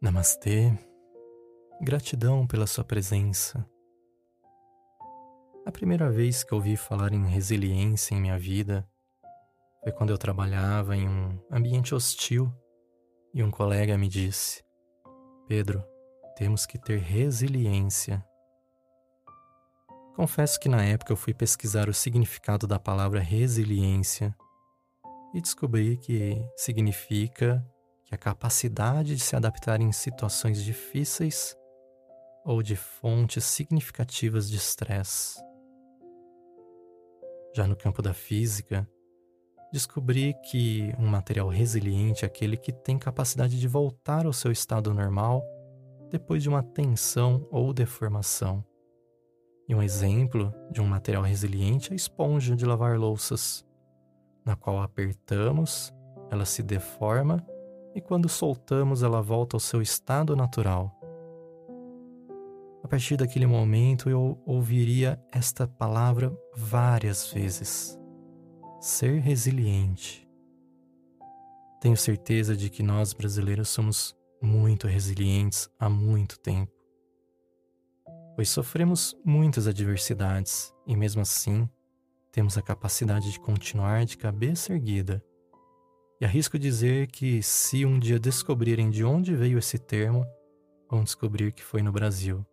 Namastê, gratidão pela sua presença. A primeira vez que ouvi falar em resiliência em minha vida foi quando eu trabalhava em um ambiente hostil e um colega me disse: Pedro, temos que ter resiliência. Confesso que na época eu fui pesquisar o significado da palavra resiliência e descobri que significa que a capacidade de se adaptar em situações difíceis ou de fontes significativas de estresse. Já no campo da física, descobri que um material resiliente é aquele que tem capacidade de voltar ao seu estado normal depois de uma tensão ou deformação. E um exemplo de um material resiliente é a esponja de lavar louças, na qual apertamos, ela se deforma e quando soltamos ela volta ao seu estado natural. A partir daquele momento eu ouviria esta palavra várias vezes: ser resiliente. Tenho certeza de que nós brasileiros somos muito resilientes há muito tempo, pois sofremos muitas adversidades e, mesmo assim, temos a capacidade de continuar de cabeça erguida e arrisco dizer que, se um dia descobrirem de onde veio esse termo, vão descobrir que foi no Brasil.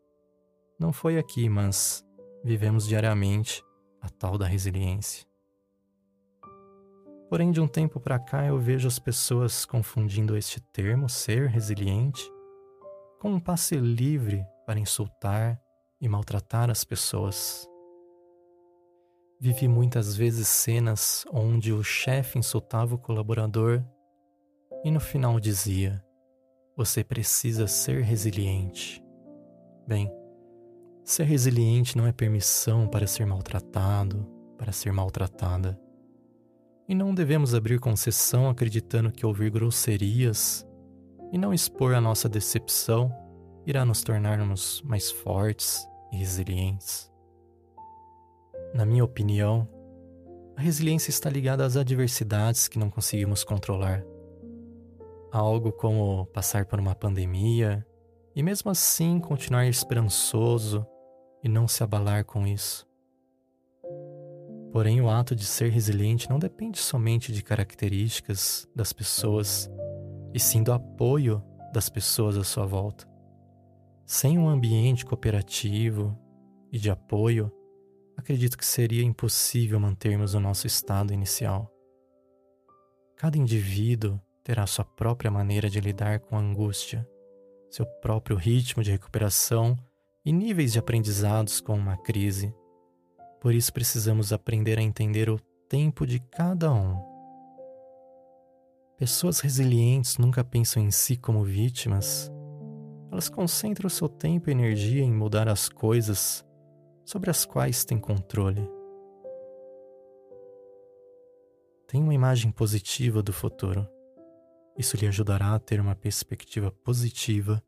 Não foi aqui, mas vivemos diariamente a tal da resiliência. Porém, de um tempo para cá eu vejo as pessoas confundindo este termo, ser resiliente, com um passe livre para insultar e maltratar as pessoas. Vivi muitas vezes cenas onde o chefe insultava o colaborador e no final dizia: Você precisa ser resiliente. Bem, ser resiliente não é permissão para ser maltratado, para ser maltratada. E não devemos abrir concessão acreditando que ouvir grosserias e não expor a nossa decepção irá nos tornarmos mais fortes e resilientes. Na minha opinião, a resiliência está ligada às adversidades que não conseguimos controlar. Algo como passar por uma pandemia e, mesmo assim, continuar esperançoso e não se abalar com isso. Porém, o ato de ser resiliente não depende somente de características das pessoas, e sim do apoio das pessoas à sua volta. Sem um ambiente cooperativo e de apoio, acredito que seria impossível mantermos o nosso estado inicial. Cada indivíduo terá sua própria maneira de lidar com a angústia, seu próprio ritmo de recuperação e níveis de aprendizados com uma crise. Por isso precisamos aprender a entender o tempo de cada um. Pessoas resilientes nunca pensam em si como vítimas. Elas concentram seu tempo e energia em mudar as coisas sobre as quais tem controle. Tenha uma imagem positiva do futuro. Isso lhe ajudará a ter uma perspectiva positiva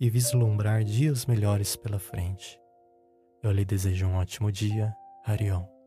e vislumbrar dias melhores pela frente. Eu lhe desejo um ótimo dia, Arion.